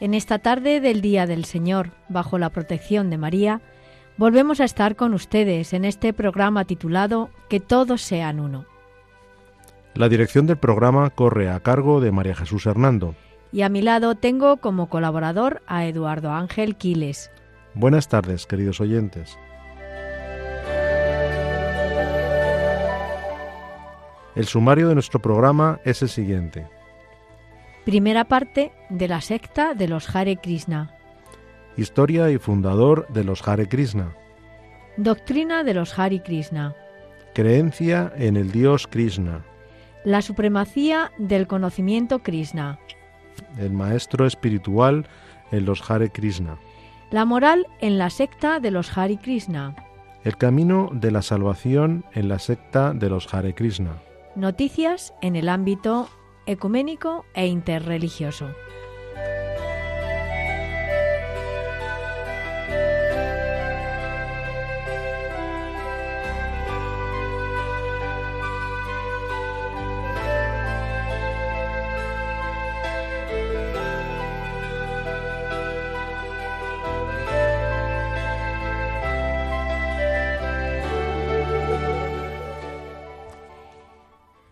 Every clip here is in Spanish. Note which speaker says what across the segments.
Speaker 1: En esta tarde del Día del Señor, bajo la protección de María, volvemos a estar con ustedes en este programa titulado Que todos sean uno.
Speaker 2: La dirección del programa corre a cargo de María Jesús Hernando.
Speaker 1: Y a mi lado tengo como colaborador a Eduardo Ángel Quiles.
Speaker 2: Buenas tardes, queridos oyentes. El sumario de nuestro programa es el siguiente.
Speaker 1: Primera parte de la secta de los Hare Krishna.
Speaker 2: Historia y fundador de los Hare Krishna.
Speaker 1: Doctrina de los Hare Krishna.
Speaker 2: Creencia en el Dios Krishna.
Speaker 1: La supremacía del conocimiento Krishna.
Speaker 2: El maestro espiritual en los Hare Krishna.
Speaker 1: La moral en la secta de los Hare Krishna.
Speaker 2: El camino de la salvación en la secta de los Hare Krishna
Speaker 1: Noticias en el ámbito ecuménico e interreligioso.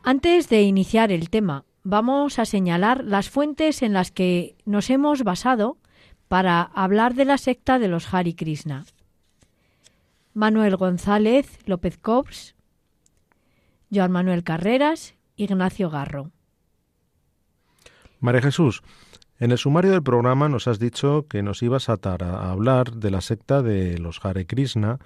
Speaker 1: Antes de iniciar el tema, vamos a señalar las fuentes en las que nos hemos basado para hablar de la secta de los Hari Krishna. Manuel González López Cobbs, Joan Manuel Carreras, Ignacio Garro.
Speaker 2: María Jesús, en el sumario del programa nos has dicho que nos ibas a, a hablar de la secta de los Hare Krishna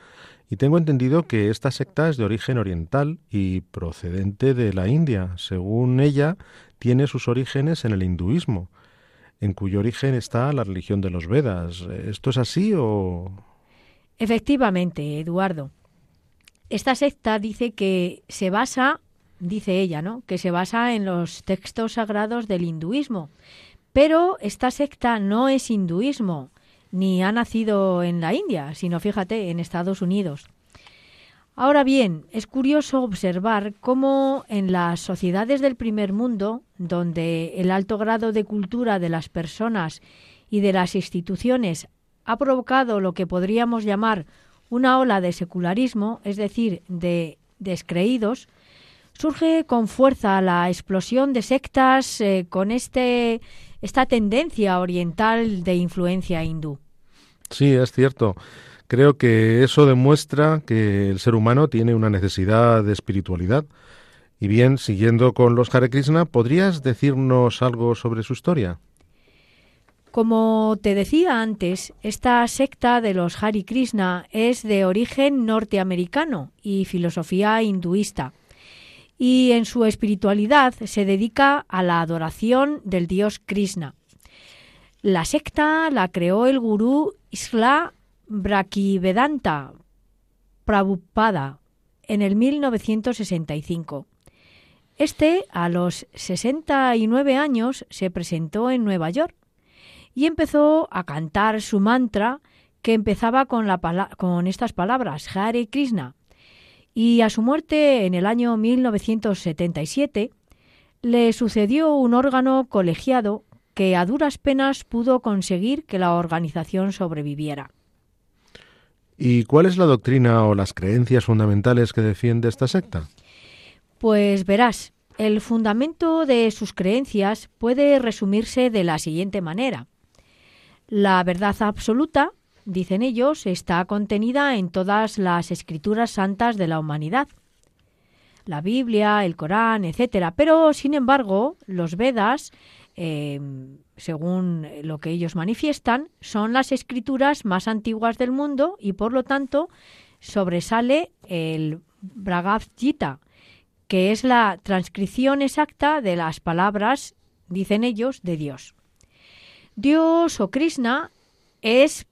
Speaker 2: y tengo entendido que esta secta es de origen oriental y procedente de la India. Según ella, tiene sus orígenes en el hinduismo, en cuyo origen está la religión de los Vedas. ¿Esto es así o...?
Speaker 1: Efectivamente, Eduardo. Esta secta dice que se basa, dice ella, ¿no? Que se basa en los textos sagrados del hinduismo. Pero esta secta no es hinduismo, ni ha nacido en la India, sino fíjate, en Estados Unidos. Ahora bien, es curioso observar cómo en las sociedades del primer mundo, donde el alto grado de cultura de las personas y de las instituciones ha provocado lo que podríamos llamar una ola de secularismo, es decir, de descreídos, surge con fuerza la explosión de sectas eh, con este esta tendencia oriental de influencia hindú.
Speaker 2: Sí, es cierto. Creo que eso demuestra que el ser humano tiene una necesidad de espiritualidad. Y bien, siguiendo con los Hare Krishna, ¿podrías decirnos algo sobre su historia?
Speaker 1: Como te decía antes, esta secta de los Hare Krishna es de origen norteamericano y filosofía hinduista y en su espiritualidad se dedica a la adoración del dios Krishna. La secta la creó el gurú Isla Brakivedanta Prabhupada en el 1965. Este, a los 69 años, se presentó en Nueva York y empezó a cantar su mantra que empezaba con, con estas palabras, Hare Krishna, y a su muerte en el año 1977 le sucedió un órgano colegiado que a duras penas pudo conseguir que la organización sobreviviera.
Speaker 2: ¿Y cuál es la doctrina o las creencias fundamentales que defiende esta secta?
Speaker 1: Pues verás, el fundamento de sus creencias puede resumirse de la siguiente manera. La verdad absoluta dicen ellos, está contenida en todas las escrituras santas de la humanidad. La Biblia, el Corán, etcétera. Pero, sin embargo, los Vedas, em, según lo que ellos manifiestan, son las escrituras más antiguas del mundo y, por lo tanto, sobresale el Bhagavad Gita, que es la transcripción exacta de las palabras, dicen ellos, de Dios. Dios o Krishna es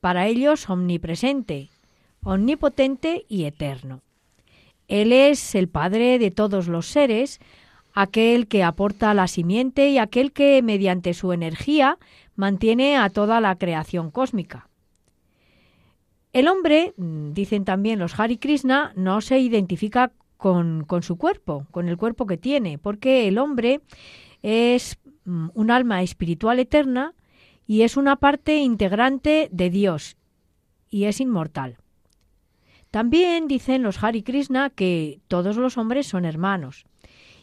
Speaker 1: para ellos omnipresente, omnipotente y eterno. Él es el Padre de todos los seres, aquel que aporta la simiente y aquel que, mediante su energía, mantiene a toda la creación cósmica. El hombre, mm, dicen también los Hari Krishna, no se identifica con, su cuerpo, con el cuerpo que tiene, porque el hombre es mm, un alma espiritual eterna y es una parte integrante de Dios y es inmortal. También dicen los Hari Krishna que todos los hombres son hermanos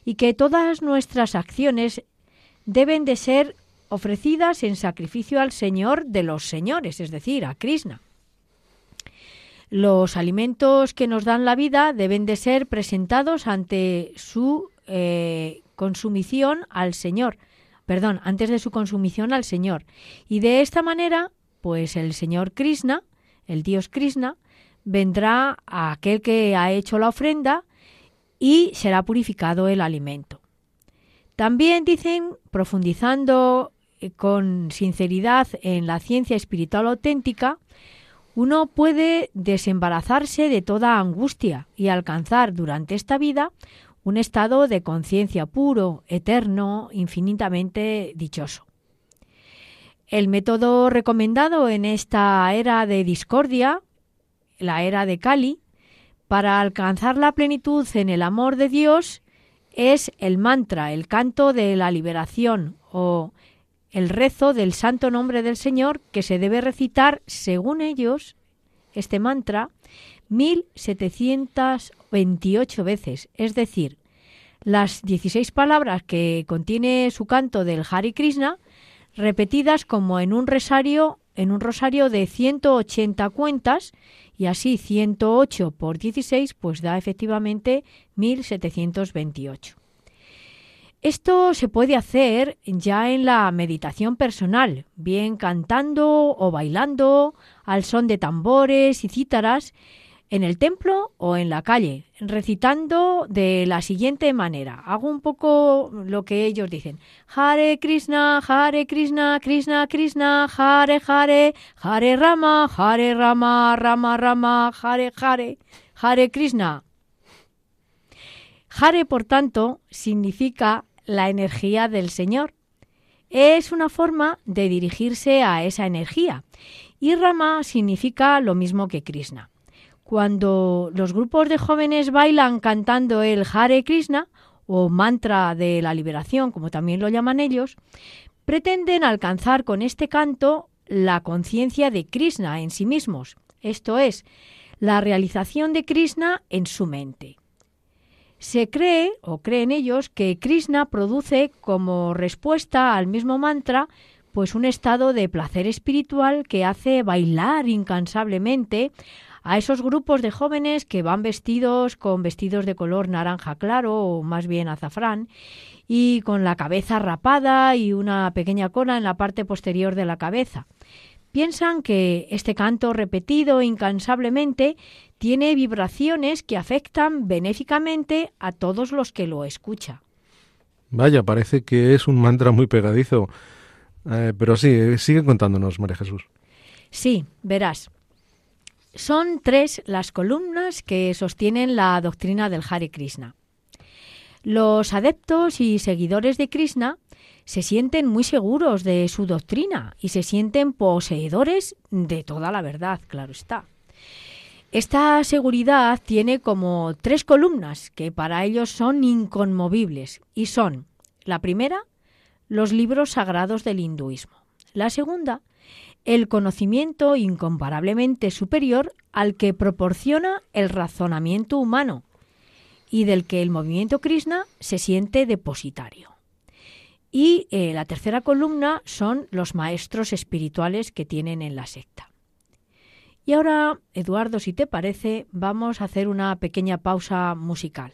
Speaker 1: y que todas nuestras acciones deben de ser ofrecidas en sacrificio al Señor de los señores, es decir, a Krishna. Los alimentos que nos dan la vida deben de ser presentados ante su eh, consumición al Señor, perdón, antes de su consumición al Señor. Y de esta manera, pues el Señor Krishna, el Dios Krishna, vendrá a aquel que ha hecho la ofrenda y será purificado el alimento. También dicen, profundizando eh, con sinceridad en la ciencia espiritual auténtica, uno puede desembarazarse de toda angustia y alcanzar durante esta vida un estado de conciencia puro, eterno, infinitamente dichoso. El método recomendado en esta era de discordia la era de Cali, para alcanzar la plenitud en el amor de Dios es el mantra, el canto de la liberación o el rezo del santo nombre del Señor que se debe recitar, según ellos, este mantra, 1728 veces, es decir, las 16 palabras que contiene su canto del Hari Krishna, repetidas como en un rosario, en un rosario de 180 cuentas y así 108 por 16 pues da efectivamente 1728. Esto se puede hacer ya en la meditación personal, bien cantando o bailando al son de tambores y cítaras en el templo o en la calle, recitando de la siguiente manera. Hago un poco lo que ellos dicen. Hare Krishna, Hare Krishna, Krishna Krishna, Hare Hare, Hare Rama, Hare Rama, Rama Rama, Hare Hare, Hare Krishna. Hare, por tanto, significa la energía del Señor. Es una forma de dirigirse a esa energía. Y Rama significa lo mismo que Krishna. Cuando los grupos de jóvenes bailan cantando el Hare Krishna o mantra de la liberación, como también lo llaman ellos, pretenden alcanzar con este canto la conciencia de Krishna en sí mismos, esto es, la realización de Krishna en su mente. Se cree, o creen ellos, que Krishna produce como respuesta al mismo mantra pues un estado de placer espiritual que hace bailar incansablemente a esos grupos de jóvenes que van vestidos con vestidos de color naranja claro o más bien azafrán y con la cabeza rapada y una pequeña cola en la parte posterior de la cabeza. Piensan que este canto repetido incansablemente tiene vibraciones que afectan benéficamente a todos los que lo escuchan.
Speaker 2: Vaya, parece que es un mantra muy pegadizo. Eh, pero sí, sigue contándonos, María Jesús.
Speaker 1: Sí, verás. Son tres las columnas que sostienen la doctrina del Hare Krishna. Los adeptos y seguidores de Krishna se sienten muy seguros de su doctrina y se sienten poseedores de toda la verdad, claro está. Esta seguridad tiene como tres columnas que para ellos son inconmovibles y son la primera, los libros sagrados del hinduismo. La segunda, el conocimiento incomparablemente superior al que proporciona el razonamiento humano y del que el movimiento Krishna se siente depositario. Y eh, la tercera columna son los maestros espirituales que tienen en la secta. Y ahora, Eduardo, si te parece, vamos a hacer una pequeña pausa musical.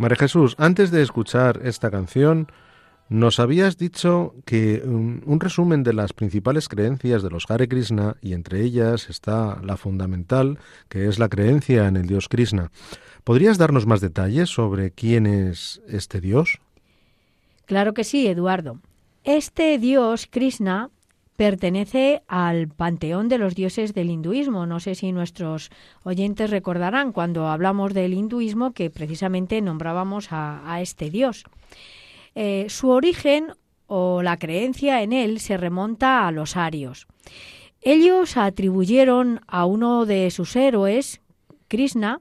Speaker 2: María Jesús, antes de escuchar esta canción, nos habías dicho que um, un, resumen de las principales creencias de los Hare Krishna, y entre ellas está la fundamental, que es la creencia en el dios Krishna. ¿Podrías darnos más detalles sobre quién es este dios?
Speaker 1: Claro que sí, Eduardo. Este dios Krishna pertenece al panteón de los dioses del hinduismo. No sé si nuestros oyentes recordarán cuando hablamos del hinduismo que precisamente nombrábamos a, este dios. Eh, su origen o la creencia en él se remonta a los arios. Ellos atribuyeron a uno de sus héroes, Krishna,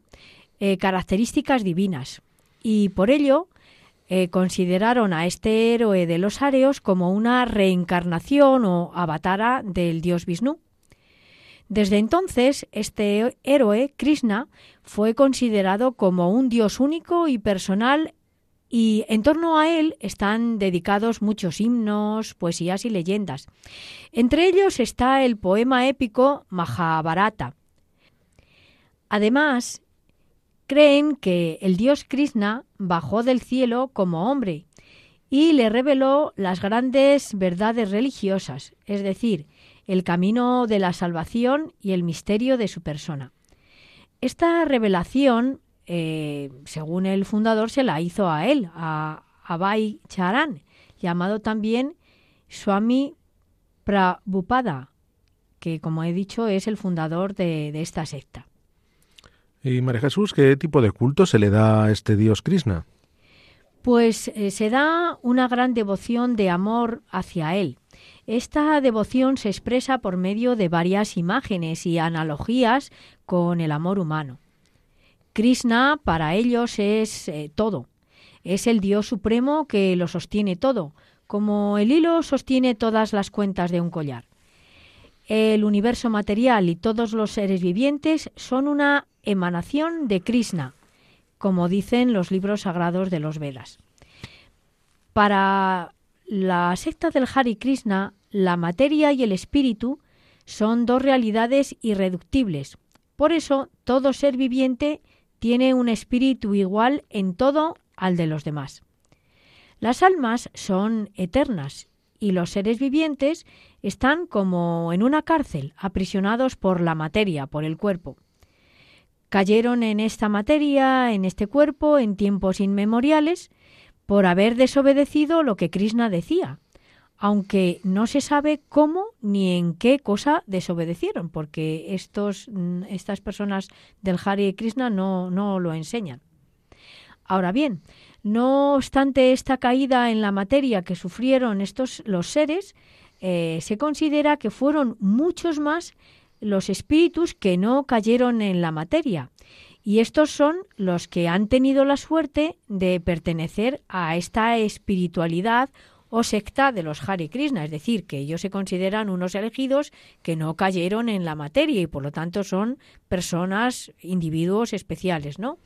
Speaker 1: eh, características divinas y por ello eh, consideraron a este héroe de los areos como una reencarnación o avatara del dios Vishnu. Desde entonces, este héroe, Krishna, fue considerado como un dios único y personal y en torno a él están dedicados muchos himnos, poesías y leyendas. Entre ellos está el poema épico Mahabharata. Además, creen que el dios Krishna bajó del cielo como hombre y le reveló las grandes verdades religiosas, es decir, el camino de la salvación y el misterio de su persona. Esta revelación, eh, según el fundador, se la hizo a él, a Abhay Charan, llamado también Swami Prabhupada, que como he dicho es el fundador de esta secta.
Speaker 2: Y María Jesús, ¿qué tipo de culto se le da a este dios Krishna?
Speaker 1: Pues eh, se da una gran devoción de amor hacia él. Esta devoción se expresa por medio de varias imágenes y analogías con el amor humano. Krishna para ellos es eh, todo. Es el Dios supremo que lo sostiene todo, como el hilo sostiene todas las cuentas de un collar. El universo material y todos los seres vivientes son una emanación de Krishna, como dicen los libros sagrados de los Vedas. Para la secta del Hari Krishna, la materia y el espíritu son dos realidades irreductibles. Por eso, todo ser viviente tiene un espíritu igual en todo al de los demás. Las almas son eternas y los seres vivientes están como en una cárcel, aprisionados por la materia, por el cuerpo cayeron en esta materia, en este cuerpo, en tiempos inmemoriales, por haber desobedecido lo que Krishna decía, aunque no se sabe cómo ni en qué cosa desobedecieron, porque estos, mm, estas personas del Hare Krishna no, no lo enseñan. Ahora bien, no obstante esta caída en la materia que sufrieron estos los seres, eh, se considera que fueron muchos más los espíritus que no cayeron en la materia. Y estos son los que han tenido la suerte de pertenecer a esta espiritualidad o secta de los Hare Krishna, es decir, que ellos se consideran unos elegidos que no cayeron en la materia y por lo tanto son personas, individuos especiales, ¿no?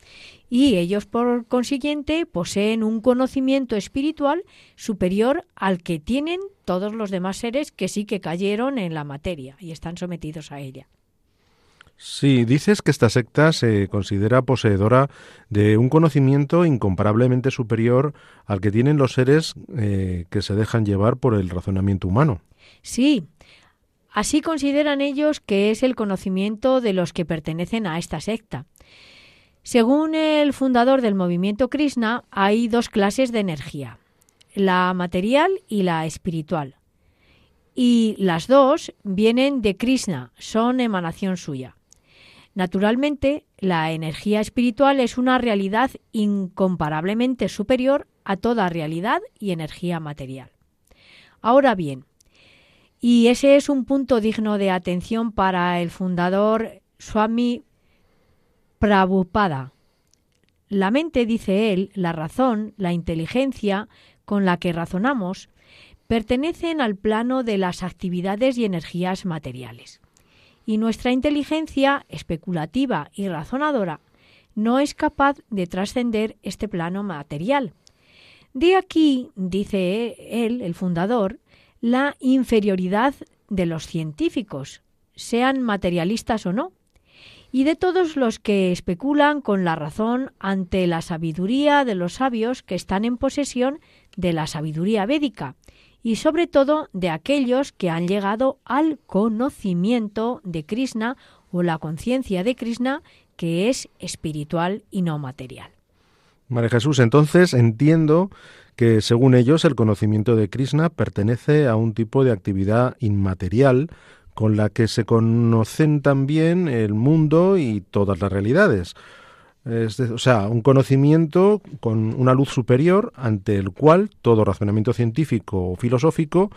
Speaker 1: Y ellos por consiguiente poseen un conocimiento espiritual superior al que tienen todos los demás seres que sí que cayeron en la materia y están sometidos a ella.
Speaker 2: Sí, dices que esta secta se considera poseedora de un conocimiento incomparablemente superior al que tienen los seres eh, que se dejan llevar por el razonamiento humano.
Speaker 1: Sí, así consideran ellos que es el conocimiento de los que pertenecen a esta secta. Según el fundador del movimiento Krishna, hay dos clases de energía, la material y la espiritual. Y las dos vienen de Krishna, son emanación suya. Naturalmente, la energía espiritual es una realidad incomparablemente superior a toda realidad y energía material. Ahora bien, y ese es un punto digno de atención para el fundador Swami Prabhupada. La mente, dice él, la razón, la inteligencia con la que razonamos, pertenecen al plano de las actividades y energías materiales. Y nuestra inteligencia especulativa y razonadora no es capaz de trascender este plano material. De aquí, dice él, el fundador, la inferioridad de los científicos, sean materialistas o no, y de todos los que especulan con la razón ante la sabiduría de los sabios que están en posesión de la sabiduría védica, y sobre todo de aquellos que han llegado al conocimiento de Krishna o la conciencia de Krishna que es espiritual y no material.
Speaker 2: María Jesús, entonces entiendo que según ellos el conocimiento de Krishna pertenece a un tipo de actividad inmaterial con la que se conocen también el mundo y todas las realidades. o sea, un conocimiento con una luz superior ante el cual todo razonamiento científico o filosófico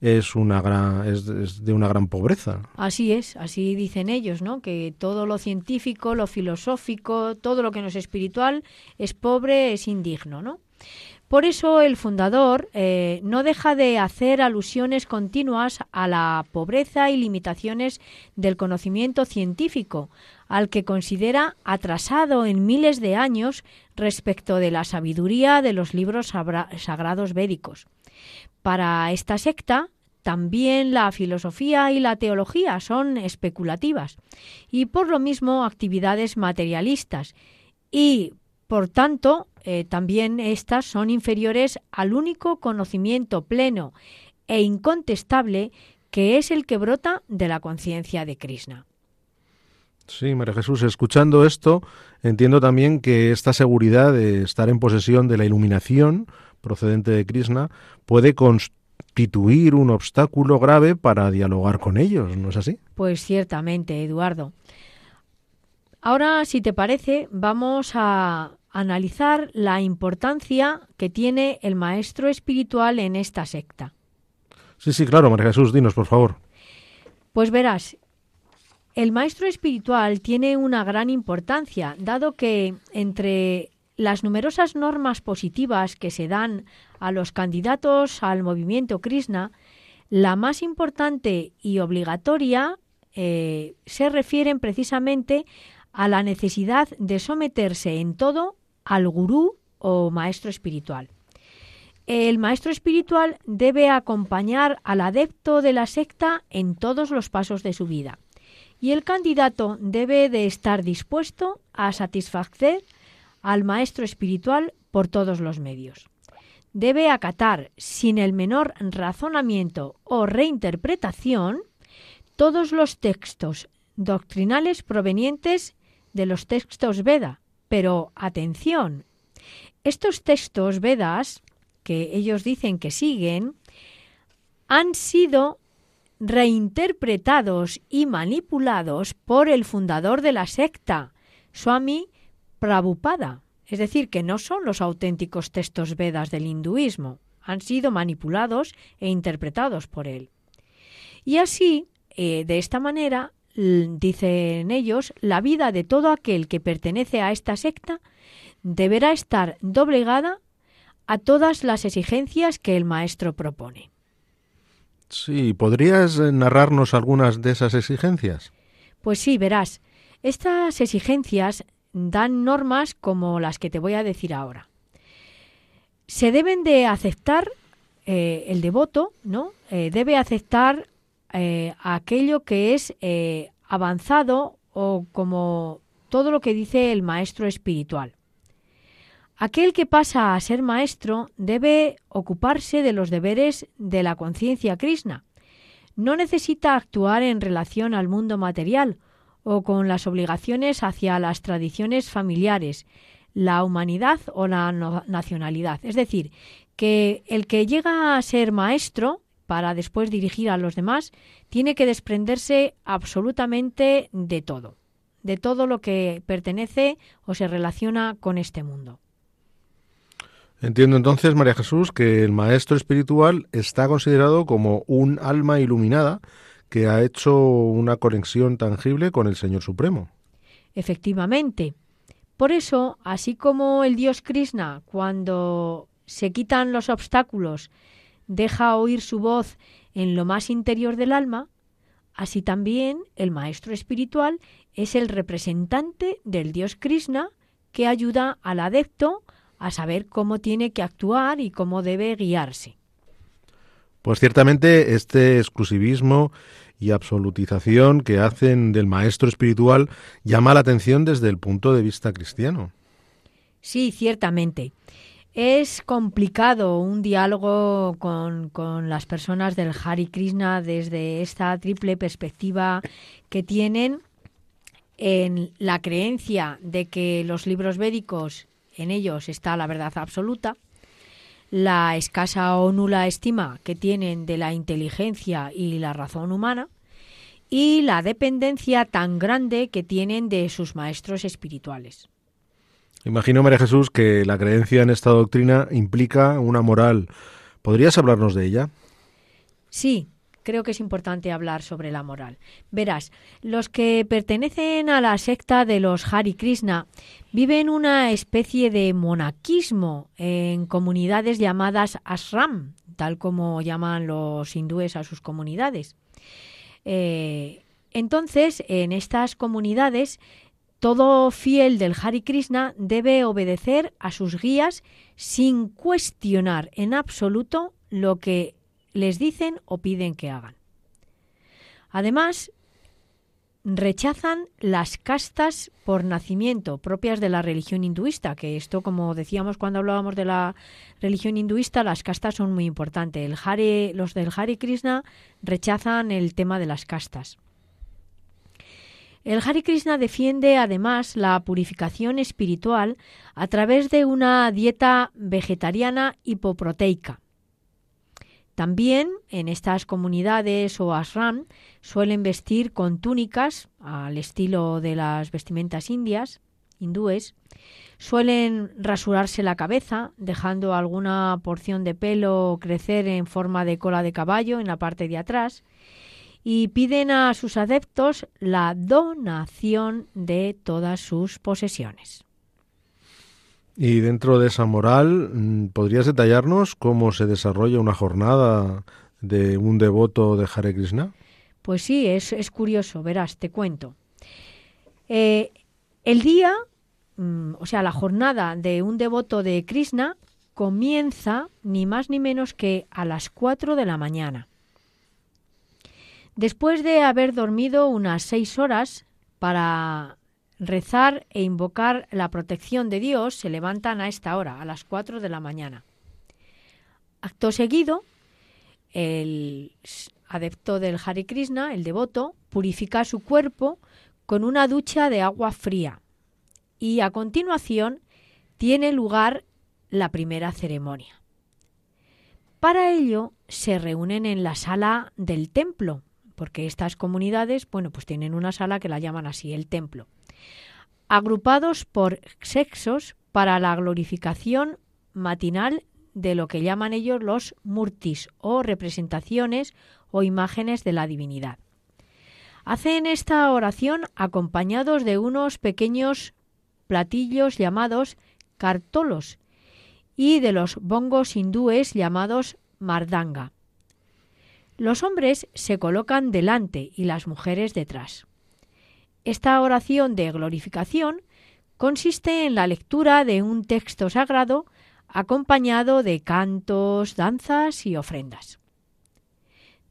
Speaker 2: es una gran es, de una gran pobreza.
Speaker 1: Así es, así dicen ellos, ¿no? Que todo lo científico, lo filosófico, todo lo que no es espiritual es pobre, es indigno, ¿no? Por eso el fundador eh, no deja de hacer alusiones continuas a la pobreza y limitaciones del conocimiento científico, al que considera atrasado en miles de años respecto de la sabiduría de los libros sagrados védicos. Para esta secta, también la filosofía y la teología son especulativas y por lo mismo actividades materialistas y por tanto eh, también estas son inferiores al único conocimiento pleno e incontestable que es el que brota de la conciencia de Krishna.
Speaker 2: Sí, María Jesús, escuchando esto, entiendo también que esta seguridad de estar en posesión de la iluminación procedente de Krishna puede constituir un obstáculo grave para dialogar con ellos, ¿no es así?
Speaker 1: Pues ciertamente, Eduardo. Ahora, si te parece, vamos a analizar la importancia que tiene el maestro espiritual en esta secta.
Speaker 2: Sí, sí, claro, María Jesús, dinos, por favor.
Speaker 1: Pues verás, el maestro espiritual tiene una gran importancia, dado que entre las numerosas normas positivas que se dan a los candidatos al movimiento Krishna, la más importante y obligatoria eh, se refieren precisamente a la necesidad de someterse en todo al gurú o maestro espiritual. El maestro espiritual debe acompañar al adepto de la secta en todos los pasos de su vida y el candidato debe de estar dispuesto a satisfacer al maestro espiritual por todos los medios. Debe acatar sin el menor razonamiento o reinterpretación todos los textos doctrinales provenientes de los textos Veda, pero atención, estos textos Vedas, que ellos dicen que siguen, han sido reinterpretados y manipulados por el fundador de la secta, Swami Prabhupada. Es decir, que no son los auténticos textos Vedas del hinduismo, han sido manipulados e interpretados por él. Y así, eh, de esta manera, dicen ellos, la vida de todo aquel que pertenece a esta secta deberá estar doblegada a todas las exigencias que el maestro propone.
Speaker 2: Sí, ¿podrías eh, narrarnos algunas de esas exigencias?
Speaker 1: Pues sí, verás. Estas exigencias dan normas como las que te voy a decir ahora. Se deben de aceptar eh, el devoto, ¿no? Eh, debe aceptar eh, aquello que es eh, avanzado o como todo lo que dice el maestro espiritual. Aquel que pasa a ser maestro debe ocuparse de los deberes de la conciencia Krishna. No necesita actuar en relación al mundo material o con las obligaciones hacia las tradiciones familiares, la humanidad o la nacionalidad. Es decir, que el que llega a ser maestro para después dirigir a los demás, tiene que desprenderse absolutamente de todo, de todo lo que pertenece o se relaciona con este mundo.
Speaker 2: Entiendo entonces, María Jesús, que el maestro espiritual está considerado como un alma iluminada que ha hecho una conexión tangible con el Señor Supremo.
Speaker 1: Efectivamente. Por eso, así como el dios Krishna, cuando se quitan los obstáculos, deja oír su voz en lo más interior del alma, así también el maestro espiritual es el representante del dios Krishna que ayuda al adepto a saber cómo tiene que actuar y cómo debe guiarse.
Speaker 2: Pues ciertamente este exclusivismo y absolutización que hacen del maestro espiritual llama la atención desde el punto de vista cristiano.
Speaker 1: Sí, ciertamente. Es complicado un diálogo con, con, las personas del Hari Krishna desde esta triple perspectiva que tienen en la creencia de que los libros védicos, en ellos está la verdad absoluta, la escasa o nula estima que tienen de la inteligencia y la razón humana y la dependencia tan grande que tienen de sus maestros espirituales.
Speaker 2: Imagino, María Jesús, que la creencia en esta doctrina implica una moral. ¿Podrías hablarnos de ella?
Speaker 1: Sí, creo que es importante hablar sobre la moral. Verás, los que pertenecen a la secta de los Hari Krishna viven una especie de monaquismo en comunidades llamadas ashram, tal como llaman los hindúes a sus comunidades. Eh, entonces, en estas comunidades, todo fiel del Hari Krishna debe obedecer a sus guías sin cuestionar en absoluto lo que les dicen o piden que hagan. Además, rechazan las castas por nacimiento propias de la religión hinduista, que esto, como decíamos cuando hablábamos de la religión hinduista, las castas son muy importantes. El los del Hare Krishna rechazan el tema de las castas. El Hare Krishna defiende además la purificación espiritual a través de una dieta vegetariana hipoproteica. También en estas comunidades o ashram suelen vestir con túnicas al estilo de las vestimentas indias, hindúes. Suelen rasurarse la cabeza, dejando alguna porción de pelo crecer en forma de cola de caballo en la parte de atrás. Y piden a sus adeptos la donación de todas sus posesiones.
Speaker 2: Y dentro de esa moral, mm, ¿podrías detallarnos cómo se desarrolla una jornada de un devoto de Hare Krishna?
Speaker 1: Pues sí, es, es curioso, verás, te cuento. Eh, el día, mm, o sea, la jornada de un devoto de Krishna comienza ni más ni menos que a las 4 de la mañana. Después de haber dormido unas seis horas para rezar e invocar la protección de Dios se levantan a esta hora, a las 4 de la mañana. Acto seguido, el adepto del Hare Krishna, el devoto, purifica su cuerpo con una ducha de agua fría y a continuación tiene lugar la primera ceremonia. Para ello se reúnen en la sala del templo, porque estas comunidades, bueno, pues tienen una sala que la llaman así, el templo agrupados por sexos para la glorificación matinal de lo que llaman ellos los murtis o representaciones o imágenes de la divinidad. Hacen esta oración acompañados de unos pequeños platillos llamados cartolos y de los bongos hindúes llamados mardanga. Los hombres se colocan delante y las mujeres detrás. Esta oración de glorificación consiste en la lectura de un texto sagrado acompañado de cantos, danzas y ofrendas.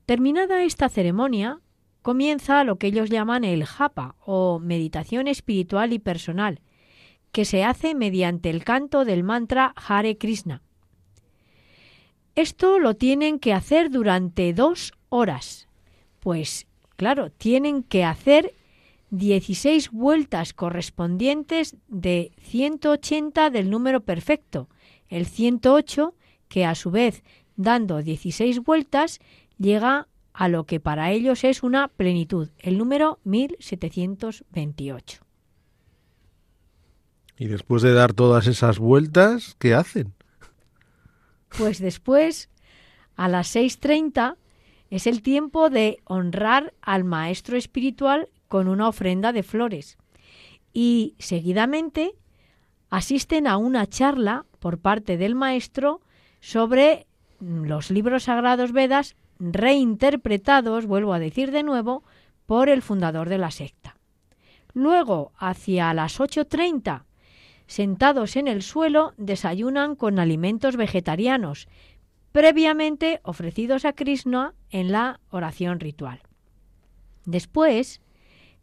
Speaker 1: Terminada esta ceremonia, comienza lo que ellos llaman el japa o meditación espiritual y personal, que se hace mediante el canto del mantra Hare Krishna. Esto lo tienen que hacer durante dos horas, pues claro, tienen que hacer 16 vueltas correspondientes de 180 del número perfecto, el 108, que a su vez, dando 16 vueltas, llega a lo que para ellos es una plenitud, el número 1728.
Speaker 2: Y después de dar todas esas vueltas, ¿qué hacen?
Speaker 1: Pues después, a las 6.30, es el tiempo de honrar al maestro espiritual con una ofrenda de flores. Y seguidamente asisten a una charla por parte del maestro sobre los libros sagrados Vedas reinterpretados, vuelvo a decir de nuevo, por el fundador de la secta. Luego, hacia las 8.30, sentados en el suelo, desayunan con alimentos vegetarianos, previamente ofrecidos a Krishna en la oración ritual. Después,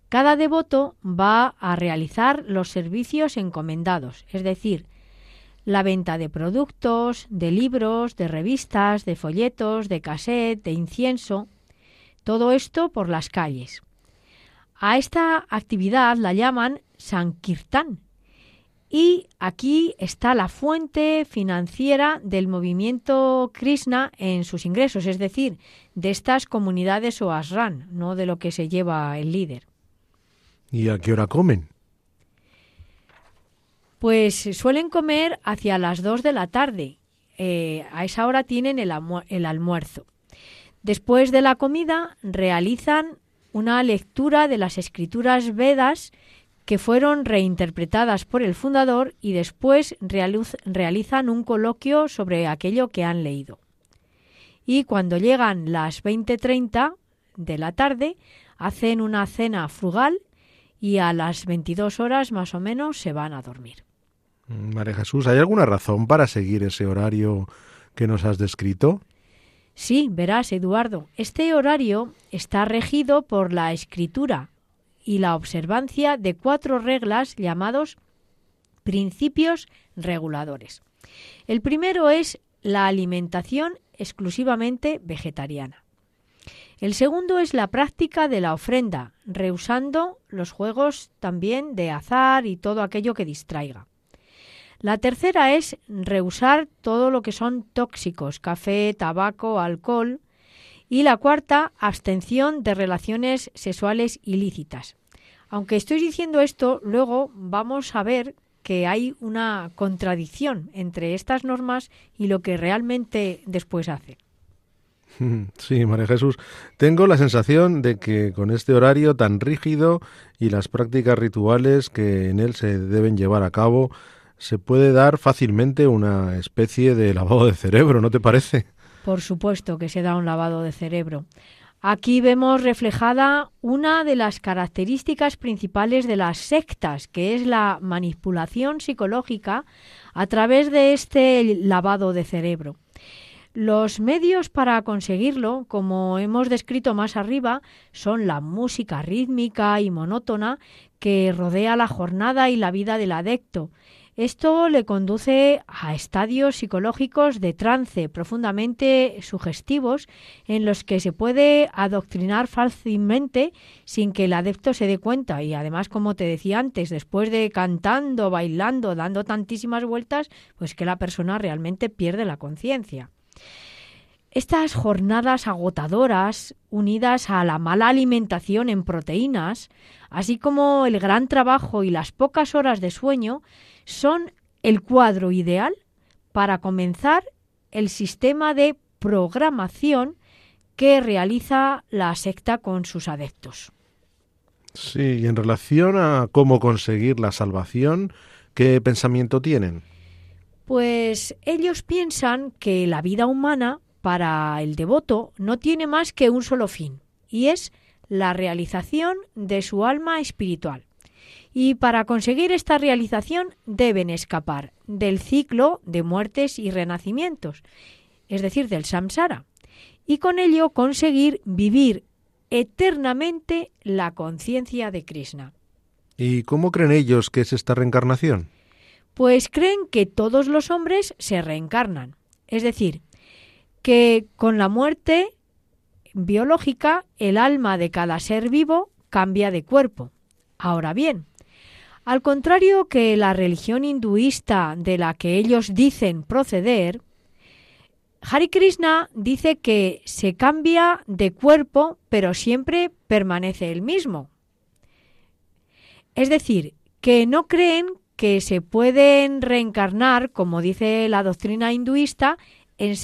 Speaker 1: cada devoto va a realizar los servicios encomendados, es decir, la venta de productos, de libros, de revistas, de folletos, de cassette, de incienso, todo esto por las calles. A esta actividad la llaman Sankirtan. Y aquí está la fuente financiera del movimiento Krishna en sus ingresos, es decir, de estas comunidades o asran, no de lo que se lleva el líder.
Speaker 2: ¿Y a qué hora comen?
Speaker 1: Pues suelen comer hacia las 2 de la tarde. Eh, a esa hora tienen el, el almuerzo. Después de la comida realizan una lectura de las escrituras Vedas que fueron reinterpretadas por el fundador y después realizan un coloquio sobre aquello que han leído. Y cuando llegan las 20:30 de la tarde, hacen una cena frugal y a las 22 horas más o menos se van a dormir.
Speaker 2: María Jesús, ¿hay alguna razón para seguir ese horario que nos has descrito?
Speaker 1: Sí, verás, Eduardo, este horario está regido por la escritura y la observancia de cuatro reglas llamados principios reguladores. El primero es la alimentación exclusivamente vegetariana. El segundo es la práctica de la ofrenda, rehusando los juegos también de azar y todo aquello que distraiga. La tercera es rehusar todo lo que son tóxicos, café, tabaco, alcohol. Y la cuarta, abstención de relaciones sexuales ilícitas. Aunque estoy diciendo esto, luego vamos a ver que hay una contradicción entre estas normas y lo que realmente después hace.
Speaker 2: Sí, María Jesús, tengo la sensación de que con este horario tan rígido y las prácticas rituales que en él se deben llevar a cabo, se puede dar fácilmente una especie de lavado de cerebro, ¿no te parece?
Speaker 1: Por supuesto que se da un lavado de cerebro. Aquí vemos reflejada una de las características principales de las sectas, que es la manipulación psicológica a través de este lavado de cerebro. Los medios para conseguirlo, como hemos descrito más arriba, son la música rítmica y monótona que rodea la jornada y la vida del adecto. Esto le conduce a estadios psicológicos de trance profundamente sugestivos en los que se puede adoctrinar fácilmente sin que el adepto se dé cuenta y además como te decía antes, después de cantando, bailando, dando tantísimas vueltas, pues que la persona realmente pierde la conciencia. Estas jornadas agotadoras, unidas a la mala alimentación en proteínas, así como el gran trabajo y las pocas horas de sueño, son el cuadro ideal para comenzar el sistema de programación que realiza la secta con sus adeptos.
Speaker 2: Sí, y en relación a cómo conseguir la salvación, ¿qué pensamiento tienen?
Speaker 1: Pues ellos piensan que la vida humana para el devoto no tiene más que un solo fin, y es la realización de su alma espiritual. Y para conseguir esta realización deben escapar del ciclo de muertes y renacimientos, es decir, del samsara, y con ello conseguir vivir eternamente la conciencia de Krishna.
Speaker 2: ¿Y cómo creen ellos que es esta reencarnación?
Speaker 1: Pues creen que todos los hombres se reencarnan. Es decir, que con la muerte biológica el alma de cada ser vivo cambia de cuerpo. Ahora bien, al contrario que la religión hinduista de la que ellos dicen proceder, Hari Krishna dice que se cambia de cuerpo, pero siempre permanece el mismo. Es decir, que no creen que se pueden reencarnar, como dice la doctrina hinduista, en,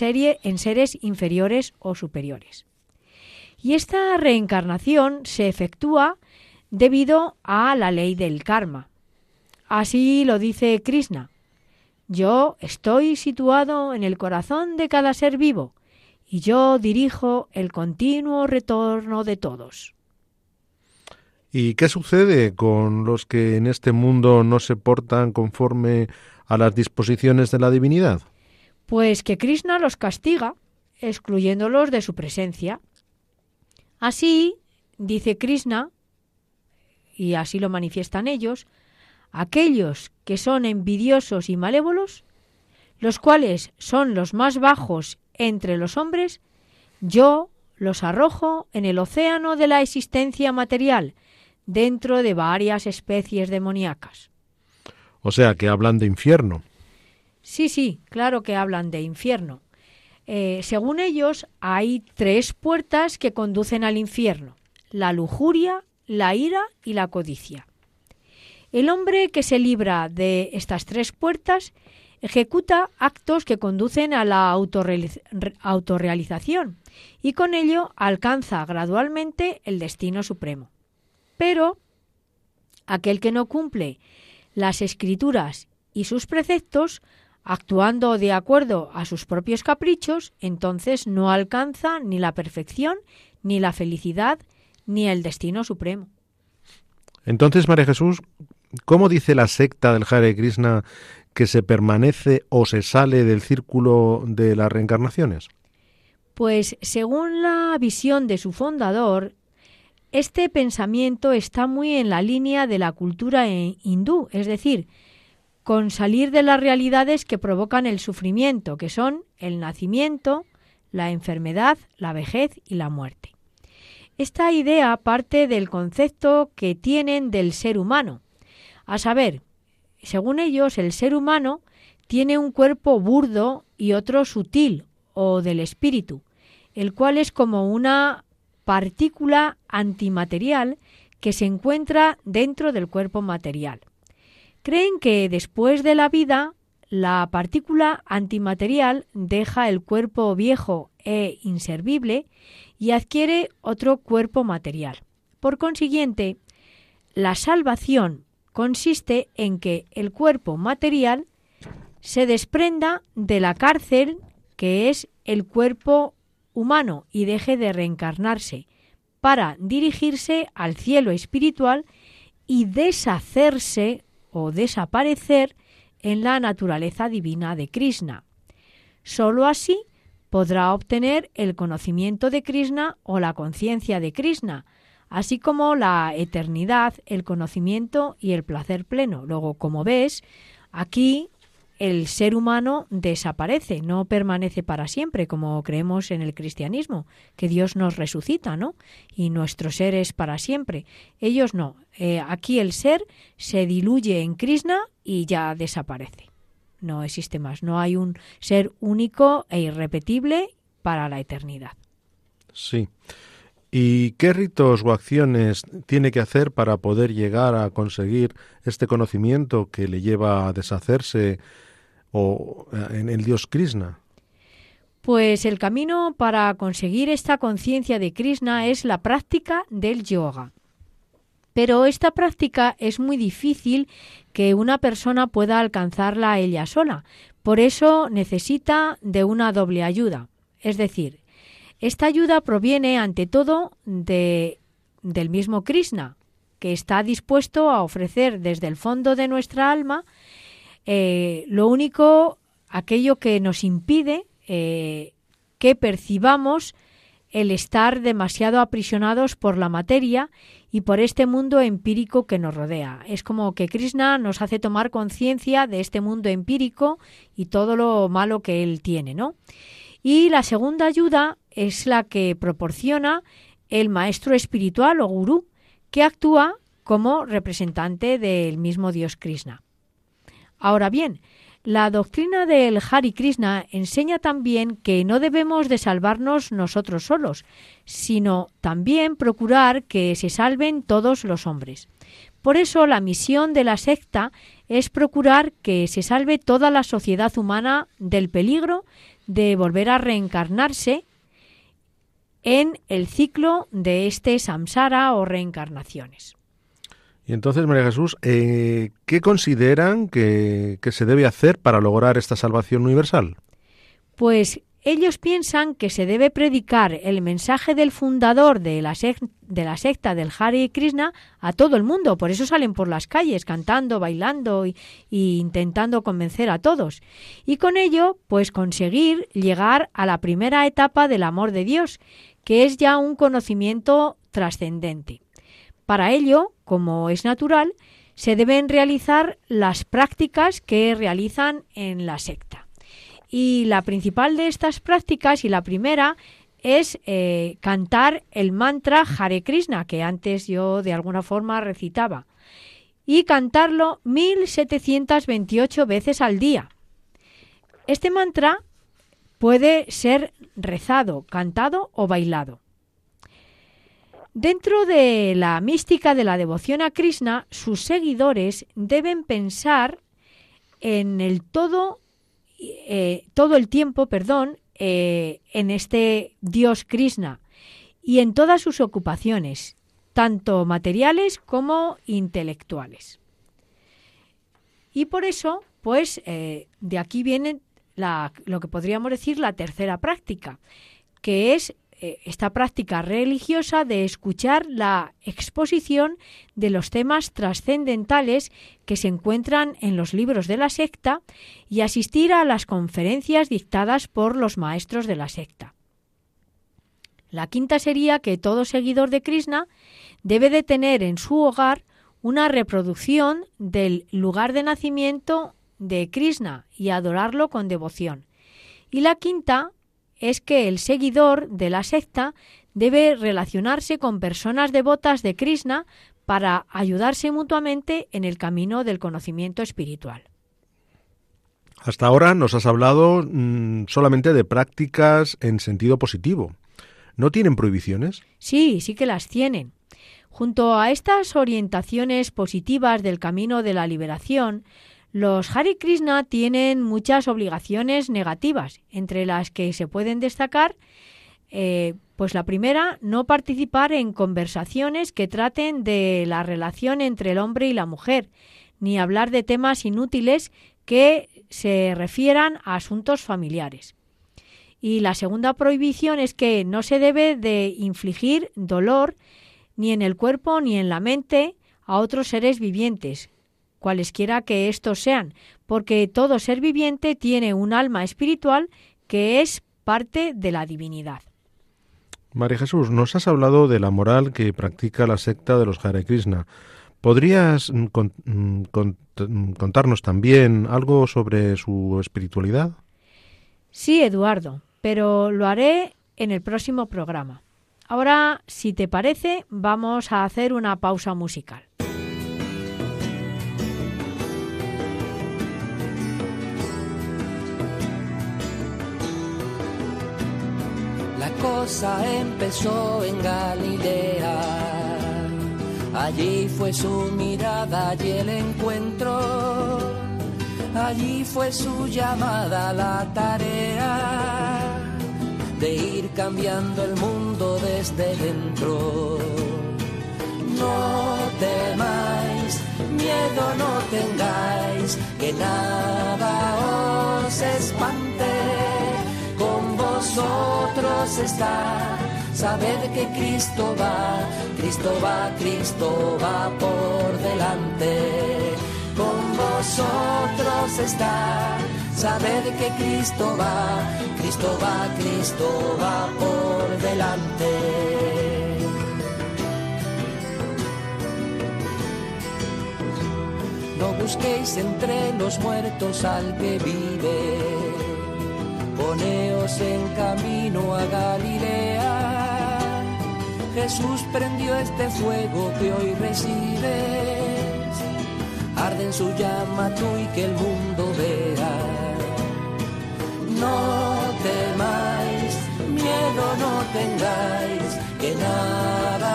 Speaker 1: en seres inferiores o superiores. Y esta reencarnación se efectúa debido a la ley del karma. Así lo dice Krishna. Yo estoy situado en el corazón de cada ser vivo y yo dirijo el continuo retorno de todos.
Speaker 2: ¿Y qué sucede con los que en este mundo no se portan conforme a las disposiciones de la divinidad?
Speaker 1: Pues que Krishna los castiga, excluyéndolos de su presencia. Así, dice Krishna, y así lo manifiestan ellos, aquellos que son envidiosos y malévolos, los cuales son los más bajos entre los hombres, yo los arrojo en el océano de la existencia material, dentro de varias especies demoníacas.
Speaker 2: O sea, que hablan de infierno.
Speaker 1: Sí, sí, claro que hablan de infierno. Eh, según ellos, hay tres puertas que conducen al infierno, la lujuria, la ira y la codicia. El hombre que se libra de estas tres puertas ejecuta actos que conducen a la autorrealización y con ello alcanza gradualmente el destino supremo. Pero aquel que no cumple las escrituras y sus preceptos, actuando de acuerdo a sus propios caprichos, entonces no alcanza ni la perfección, ni la felicidad, ni el destino supremo.
Speaker 2: Entonces, María Jesús, ¿cómo dice la secta del Hare Krishna que se permanece o se sale del círculo de las reencarnaciones?
Speaker 1: Pues según la visión de su fundador, este pensamiento está muy en la línea de la cultura hindú, es decir, con salir de las realidades que provocan el sufrimiento, que son el nacimiento, la enfermedad, la vejez y la muerte. Esta idea parte del concepto que tienen del ser humano, a saber, según ellos, el ser humano tiene un cuerpo burdo y otro sutil o del espíritu, el cual es como una partícula antimaterial que se encuentra dentro del cuerpo material. Creen que después de la vida, la partícula antimaterial deja el cuerpo viejo e inservible y adquiere otro cuerpo material. Por consiguiente, la salvación consiste en que el cuerpo material se desprenda de la cárcel que es el cuerpo humano y deje de reencarnarse para dirigirse al cielo espiritual y deshacerse o desaparecer en la naturaleza divina de Krishna. Solo así podrá obtener el conocimiento de Krishna o la conciencia de Krishna, así como la eternidad, el conocimiento y el placer pleno. Luego, como ves, aquí el ser humano desaparece, no permanece para siempre, como creemos en el cristianismo, que Dios nos resucita, ¿no? Y nuestro ser es para siempre. Ellos no. Eh, aquí el ser se diluye en Krishna y ya desaparece. No existe más. No hay un ser único e irrepetible para la eternidad.
Speaker 2: Sí. ¿Y qué ritos o acciones tiene que hacer para poder llegar a conseguir este conocimiento que le lleva a deshacerse o eh, en el dios Krishna?
Speaker 1: Pues el camino para conseguir esta conciencia de Krishna es la práctica del yoga. Pero esta práctica es muy difícil que una persona pueda alcanzarla ella sola. Por eso necesita de una doble ayuda. Es decir, esta ayuda proviene ante todo de, del mismo Krishna, que está dispuesto a ofrecer desde el fondo de nuestra alma eh, lo único, aquello que nos impide eh, que percibamos el estar demasiado aprisionados por la materia y por este mundo empírico que nos rodea. Es como que Krishna nos hace tomar conciencia de este mundo empírico y todo lo malo que él tiene, ¿no? Y la segunda ayuda es la que proporciona el maestro espiritual o gurú, que actúa como representante del mismo Dios Krishna. Ahora bien, la doctrina del Hari Krishna enseña también que no debemos de salvarnos nosotros solos, sino también procurar que se salven todos los hombres. Por eso la misión de la secta es procurar que se salve toda la sociedad humana del peligro de volver a reencarnarse en el ciclo de este samsara o reencarnaciones.
Speaker 2: Y entonces, María Jesús, eh, ¿qué consideran que, que se debe hacer para lograr esta salvación universal?
Speaker 1: Pues ellos piensan que se debe predicar el mensaje del fundador de la, de la, secta del Hare Krishna a todo el mundo. Por eso salen por las calles cantando, bailando y, y, intentando convencer a todos. Y con ello, pues conseguir llegar a la primera etapa del amor de Dios, que es ya un conocimiento trascendente. Para ello, como es natural, se deben realizar las prácticas que realizan en la secta. Y la principal de estas prácticas y la primera es eh, cantar el mantra Hare Krishna, que antes yo de alguna forma recitaba, y cantarlo 1728 veces al día. Este mantra puede ser rezado, cantado o bailado. Dentro de la mística de la devoción a Krishna, sus seguidores deben pensar en el todo eh, todo el tiempo, perdón, eh, en este Dios Krishna y en todas sus ocupaciones, tanto materiales como intelectuales. Y por eso, pues, eh, de aquí viene lo que podríamos decir la tercera práctica, que es eh, esta práctica religiosa de escuchar la exposición de los temas trascendentales que se encuentran en los libros de la secta y asistir a las conferencias dictadas por los maestros de la secta. La quinta sería que todo seguidor de Krishna debe de tener en su hogar una reproducción del lugar de nacimiento de Krishna y adorarlo con devoción. Y la quinta es que el seguidor de la secta debe relacionarse con personas devotas de Krishna para ayudarse mutuamente en el camino del conocimiento espiritual.
Speaker 2: Hasta ahora nos has hablado mm, solamente de prácticas en sentido positivo. ¿No tienen prohibiciones?
Speaker 1: Sí, sí que las tienen. Junto a estas orientaciones positivas del camino de la liberación, los Hare Krishna tienen muchas obligaciones negativas, entre las que se pueden destacar, eh, pues la primera, no participar en conversaciones que traten de la relación entre el hombre y la mujer, ni hablar de temas inútiles que se refieran a asuntos familiares. Y la segunda prohibición es que no se debe de infligir dolor ni en el cuerpo ni en la mente a otros seres vivientes, cualesquiera que estos sean, porque todo ser viviente tiene un alma espiritual que es parte de la divinidad.
Speaker 2: María Jesús, nos has hablado de la moral que practica la secta de los Hare Krishna. ¿Podrías contarnos también algo sobre su espiritualidad?
Speaker 1: Sí, Eduardo, pero lo haré en el próximo programa. Ahora, si te parece, vamos a hacer una pausa musical.
Speaker 3: Cosa empezó en Galilea. Allí fue su mirada y el encuentro. Allí fue su llamada, la tarea de ir cambiando el mundo desde dentro. No temáis, miedo no tengáis, que nada os espante vosotros está. Sabed que Cristo va, Cristo va, Cristo va por delante. Con vosotros está. Sabed que Cristo va, Cristo va, Cristo va por delante. No busquéis entre los muertos al que vive poneos en camino a Galilea. Jesús prendió este fuego que hoy recibes, arde en su llama tú y que el mundo vea. No temáis, miedo no tengáis, que nada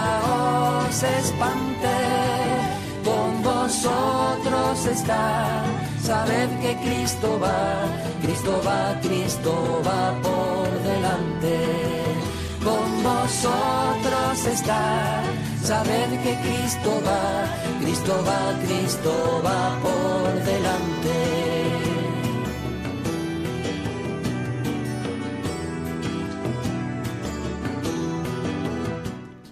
Speaker 3: os espante vosotros está. Sabed que Cristo va, Cristo va, Cristo va por delante. Con vosotros está. Sabed que Cristo va, Cristo va, Cristo va por delante.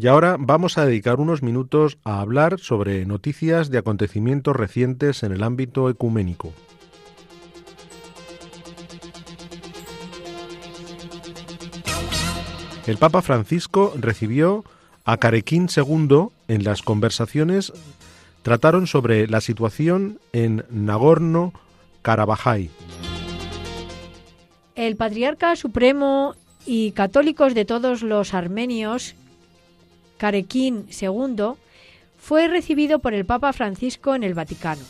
Speaker 2: Y ahora vamos a dedicar unos minutos a hablar sobre noticias de acontecimientos recientes en el ámbito ecuménico. El Papa Francisco recibió a Carequín II en las conversaciones trataron sobre la situación en Nagorno-Karabaj.
Speaker 1: El Patriarca Supremo y católicos de todos los armenios Carequín II, fue recibido por el Papa Francisco en el Vaticano.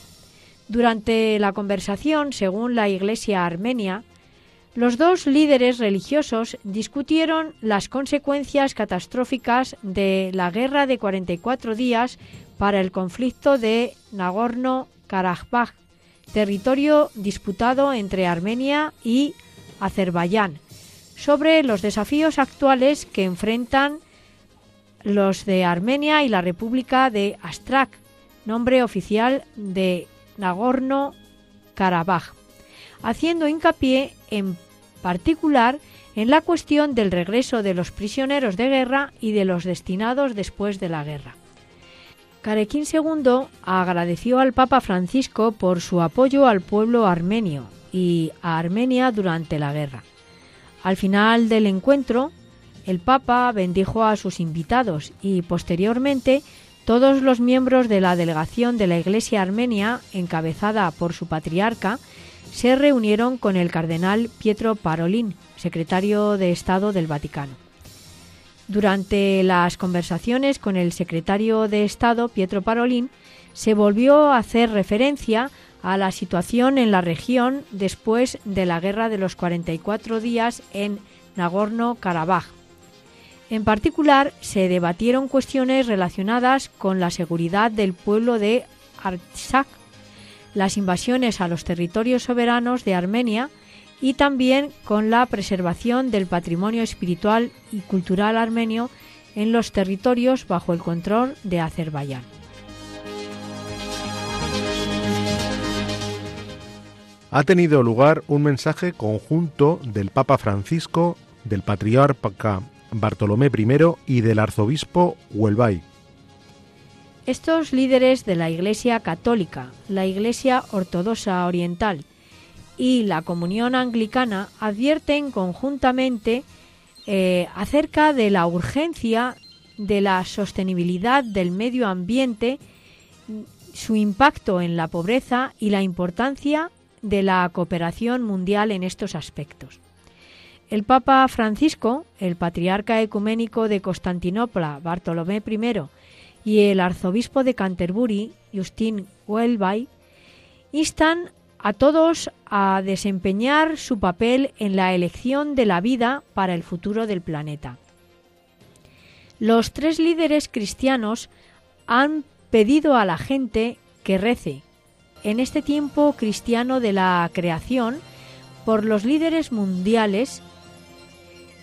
Speaker 1: Durante la conversación, según la Iglesia armenia, los dos líderes religiosos discutieron las consecuencias catastróficas de la guerra de 44 días para el conflicto de Nagorno-Karabaj, territorio disputado entre Armenia y Azerbaiyán, sobre los desafíos actuales que enfrentan los de Armenia y la República de Astrak, nombre oficial de Nagorno-Karabaj, haciendo hincapié en particular en la cuestión del regreso de los prisioneros de guerra y de los destinados después de la guerra. Carequín II agradeció al Papa Francisco por su apoyo al pueblo armenio y a Armenia durante la guerra. Al final del encuentro, el Papa bendijo a sus invitados y posteriormente todos los miembros de la delegación de la Iglesia armenia, encabezada por su patriarca, se reunieron con el cardenal Pietro Parolin, secretario de Estado del Vaticano. Durante las conversaciones con el secretario de Estado, Pietro Parolin, se volvió a hacer referencia a la situación en la región después de la Guerra de los 44 días en Nagorno-Karabaj, en particular, se debatieron cuestiones relacionadas con la seguridad del pueblo de Artsakh, las invasiones a los territorios soberanos de Armenia y también con la preservación del patrimonio espiritual y cultural armenio en los territorios bajo el control de Azerbaiyán.
Speaker 2: Ha tenido lugar un mensaje conjunto del Papa Francisco, del Patriarca Bartolomé I y del arzobispo Huelvay.
Speaker 1: Estos líderes de la Iglesia Católica, la Iglesia Ortodoxa Oriental y la Comunión Anglicana advierten conjuntamente eh, acerca de la urgencia de la sostenibilidad del medio ambiente, su impacto en la pobreza y la importancia de la cooperación mundial en estos aspectos. El Papa Francisco, el Patriarca Ecuménico de Constantinopla, Bartolomé I, y el Arzobispo de Canterbury, Justin Welby, instan a todos a desempeñar su papel en la elección de la vida para el futuro del planeta. Los tres líderes cristianos han pedido a la gente que rece en este tiempo cristiano de la creación por los líderes mundiales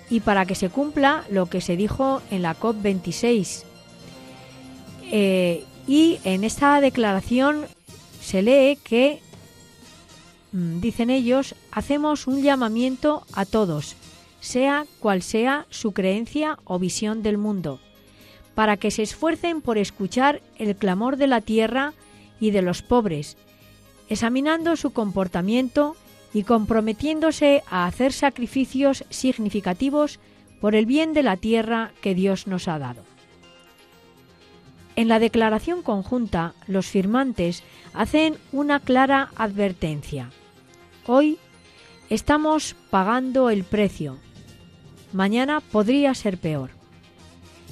Speaker 1: y para que se cumpla lo que se dijo en la COP26. Eh, y en esta declaración se lee que, mm, dicen ellos, hacemos un llamamiento a todos, sea cual sea su creencia o visión del mundo, para que se esfuercen por escuchar el clamor de la tierra y de los pobres, examinando su comportamiento y comprometiéndose a hacer sacrificios significativos por el bien de la tierra que Dios nos ha dado. En la declaración conjunta, los firmantes hacen una clara advertencia. Hoy estamos pagando el precio. Mañana podría ser peor.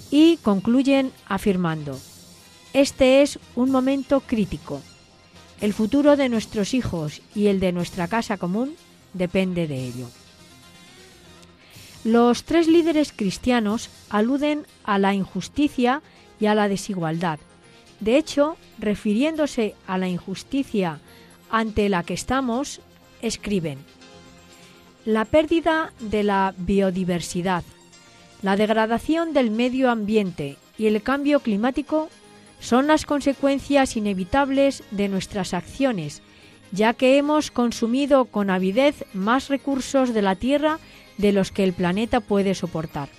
Speaker 1: Y concluyen afirmando, este es un momento crítico. El futuro de nuestros hijos y el de nuestra casa común depende de ello. Los tres líderes cristianos aluden a la injusticia y a la desigualdad. De hecho, refiriéndose a la injusticia ante la que estamos, escriben, la pérdida de la biodiversidad, la degradación del medio ambiente y el cambio climático son las consecuencias inevitables de nuestras acciones, ya que hemos consumido con avidez más recursos de la Tierra de los que el planeta puede soportar.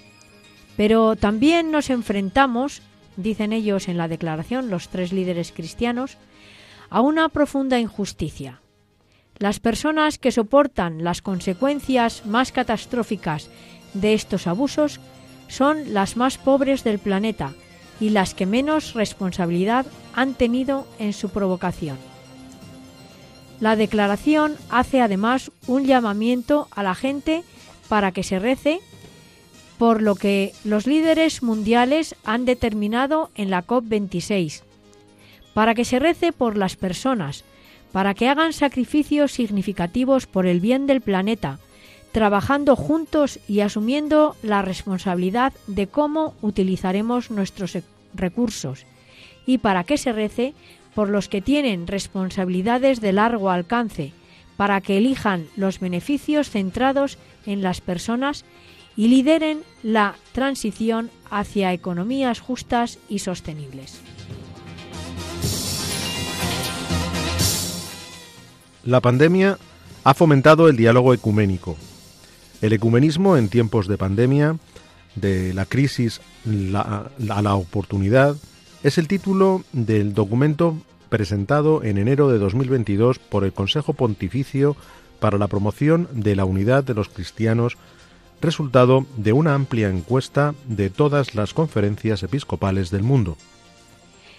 Speaker 1: Pero también nos enfrentamos, dicen ellos en la declaración, los tres líderes cristianos, a una profunda injusticia. Las personas que soportan las consecuencias más catastróficas de estos abusos son las más pobres del planeta y las que menos responsabilidad han tenido en su provocación. La declaración hace además un llamamiento a la gente para que se rece por lo que los líderes mundiales han determinado en la COP26, para que se rece por las personas, para que hagan sacrificios significativos por el bien del planeta, trabajando juntos y asumiendo la responsabilidad de cómo utilizaremos nuestros recursos, y para que se rece por los que tienen responsabilidades de largo alcance, para que elijan los beneficios centrados en las personas y lideren la transición hacia economías justas y sostenibles.
Speaker 2: La pandemia ha fomentado el diálogo ecuménico. El ecumenismo en tiempos de pandemia, de la crisis a la oportunidad, es el título del documento presentado en enero de 2022 por el Consejo Pontificio para la promoción de la unidad de los cristianos, resultado de una amplia encuesta de todas las conferencias episcopales del mundo.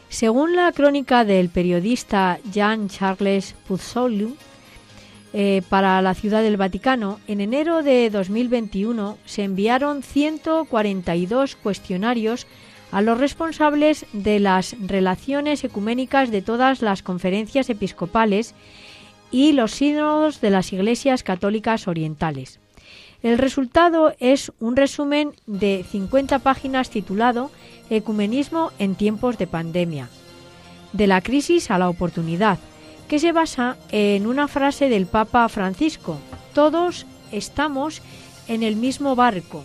Speaker 1: Según la crónica del periodista Jean Charles Puzzolio, eh, para la Ciudad del Vaticano, en enero de 2021 se enviaron 142 cuestionarios a los responsables de las relaciones ecuménicas de todas las conferencias episcopales y los sínodos de las iglesias católicas orientales. El resultado es un resumen de 50 páginas titulado Ecumenismo en tiempos de pandemia, de la crisis a la oportunidad, que se basa en una frase del Papa Francisco, todos estamos en el mismo barco,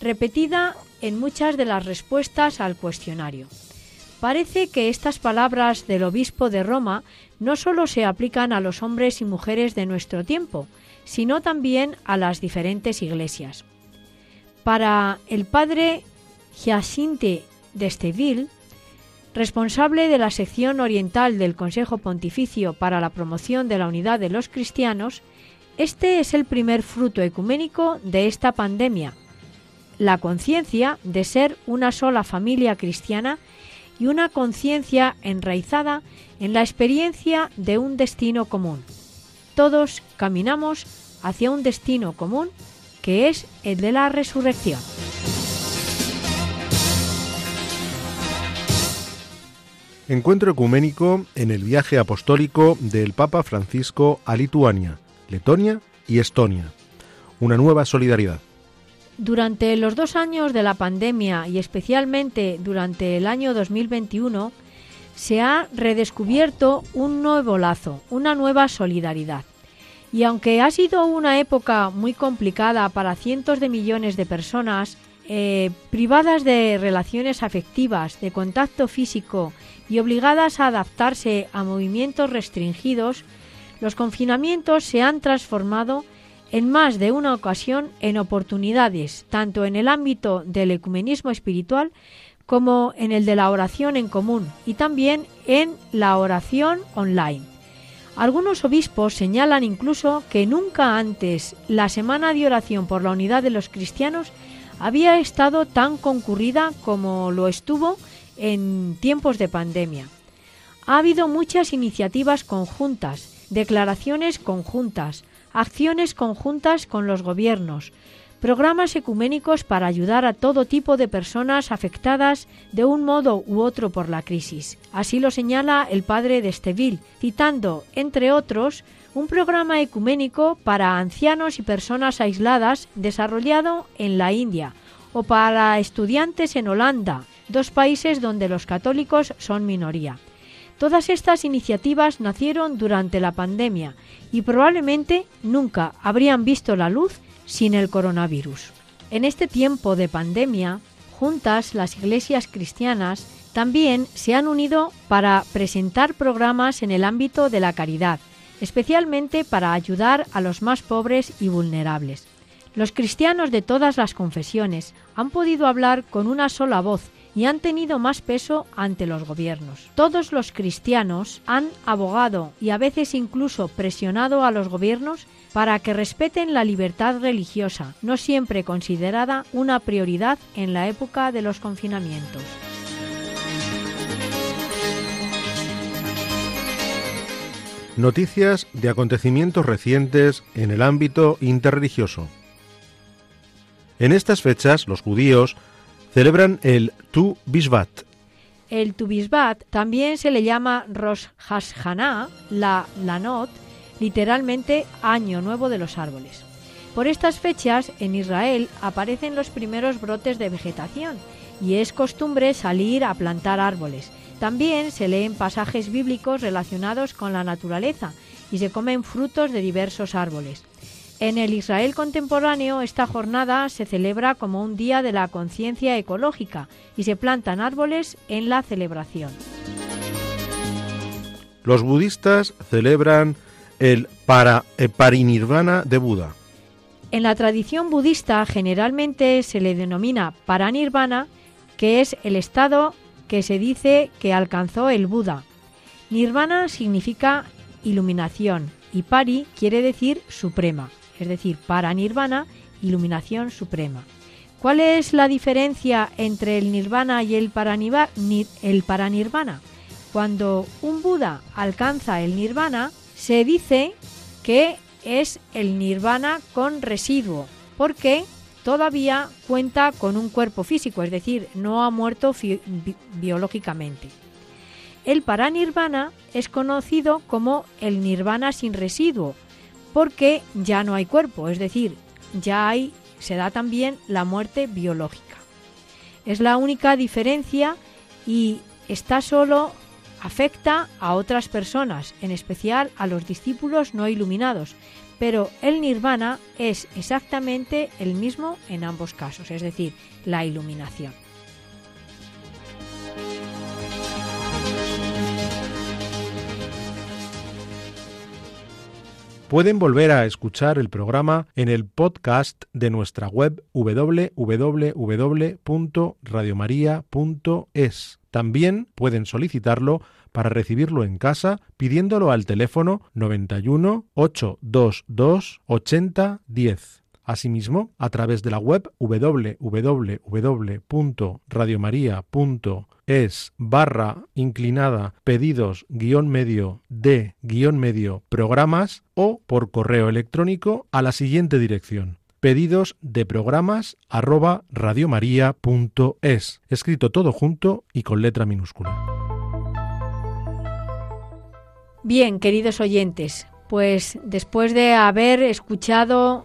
Speaker 1: repetida en muchas de las respuestas al cuestionario. Parece que estas palabras del obispo de Roma no solo se aplican a los hombres y mujeres de nuestro tiempo, sino también a las diferentes iglesias. Para el padre Giacinte de Esteville, responsable de la sección oriental del Consejo Pontificio para la promoción de la unidad de los cristianos, este es el primer fruto ecuménico de esta pandemia, la conciencia de ser una sola familia cristiana y una conciencia enraizada en la experiencia de un destino común. Todos caminamos hacia un destino común que es el de la resurrección.
Speaker 2: Encuentro ecuménico en el viaje apostólico del Papa Francisco a Lituania, Letonia y Estonia. Una nueva solidaridad.
Speaker 1: Durante los dos años de la pandemia y especialmente durante el año 2021, se ha redescubierto un nuevo lazo, una nueva solidaridad. Y aunque ha sido una época muy complicada para cientos de millones de personas, eh, privadas de relaciones afectivas, de contacto físico y obligadas a adaptarse a movimientos restringidos, los confinamientos se han transformado en más de una ocasión en oportunidades, tanto en el ámbito del ecumenismo espiritual como en el de la oración en común y también en la oración online. Algunos obispos señalan incluso que nunca antes la Semana de Oración por la Unidad de los Cristianos había estado tan concurrida como lo estuvo en tiempos de pandemia. Ha habido muchas iniciativas conjuntas, declaraciones conjuntas, acciones conjuntas con los gobiernos, programas ecuménicos para ayudar a todo tipo de personas afectadas de un modo u otro por la crisis. Así lo señala el padre de Esteville, citando, entre otros, un programa ecuménico para ancianos y personas aisladas desarrollado en la India, o para estudiantes en Holanda, dos países donde los católicos son minoría. Todas estas iniciativas nacieron durante la pandemia y probablemente nunca habrían visto la luz sin el coronavirus. En este tiempo de pandemia, juntas las iglesias cristianas también se han unido para presentar programas en el ámbito de la caridad, especialmente para ayudar a los más pobres y vulnerables. Los cristianos de todas las confesiones han podido hablar con una sola voz y han tenido más peso ante los gobiernos. Todos los cristianos han abogado y a veces incluso presionado a los gobiernos para que respeten la libertad religiosa, no siempre considerada una prioridad en la época de los confinamientos.
Speaker 2: Noticias de acontecimientos recientes en el ámbito interreligioso. En estas fechas, los judíos celebran el Tu Bisbat.
Speaker 1: El Tu también se le llama Rosh Hashanah, la Lanot, literalmente Año Nuevo de los Árboles. Por estas fechas, en Israel aparecen los primeros brotes de vegetación y es costumbre salir a plantar árboles. También se leen pasajes bíblicos relacionados con la naturaleza y se comen frutos de diversos árboles. En el Israel contemporáneo esta jornada se celebra como un día de la conciencia ecológica y se plantan árboles en la celebración.
Speaker 2: Los budistas celebran el para, eh, parinirvana de Buda.
Speaker 1: En la tradición budista generalmente se le denomina paranirvana, que es el estado que se dice que alcanzó el Buda. Nirvana significa iluminación y pari quiere decir suprema, es decir, paranirvana, iluminación suprema. ¿Cuál es la diferencia entre el nirvana y el, el paranirvana? Cuando un Buda alcanza el nirvana, se dice que es el nirvana con residuo, porque todavía cuenta con un cuerpo físico, es decir, no ha muerto biológicamente. El paranirvana es conocido como el nirvana sin residuo, porque ya no hay cuerpo, es decir, ya hay se da también la muerte biológica. Es la única diferencia y está solo afecta a otras personas, en especial a los discípulos no iluminados, pero el nirvana es exactamente el mismo en ambos casos, es decir, la iluminación.
Speaker 2: Pueden volver a escuchar el programa en el podcast de nuestra web www.radiomaria.es. También pueden solicitarlo para recibirlo en casa pidiéndolo al teléfono 91 822 8010. Asimismo, a través de la web www.radiomaria.es barra inclinada pedidos guion medio de guion medio programas o por correo electrónico a la siguiente dirección pedidos de programas arroba radiomaria.es, escrito todo junto y con letra minúscula.
Speaker 1: Bien, queridos oyentes, pues después de haber escuchado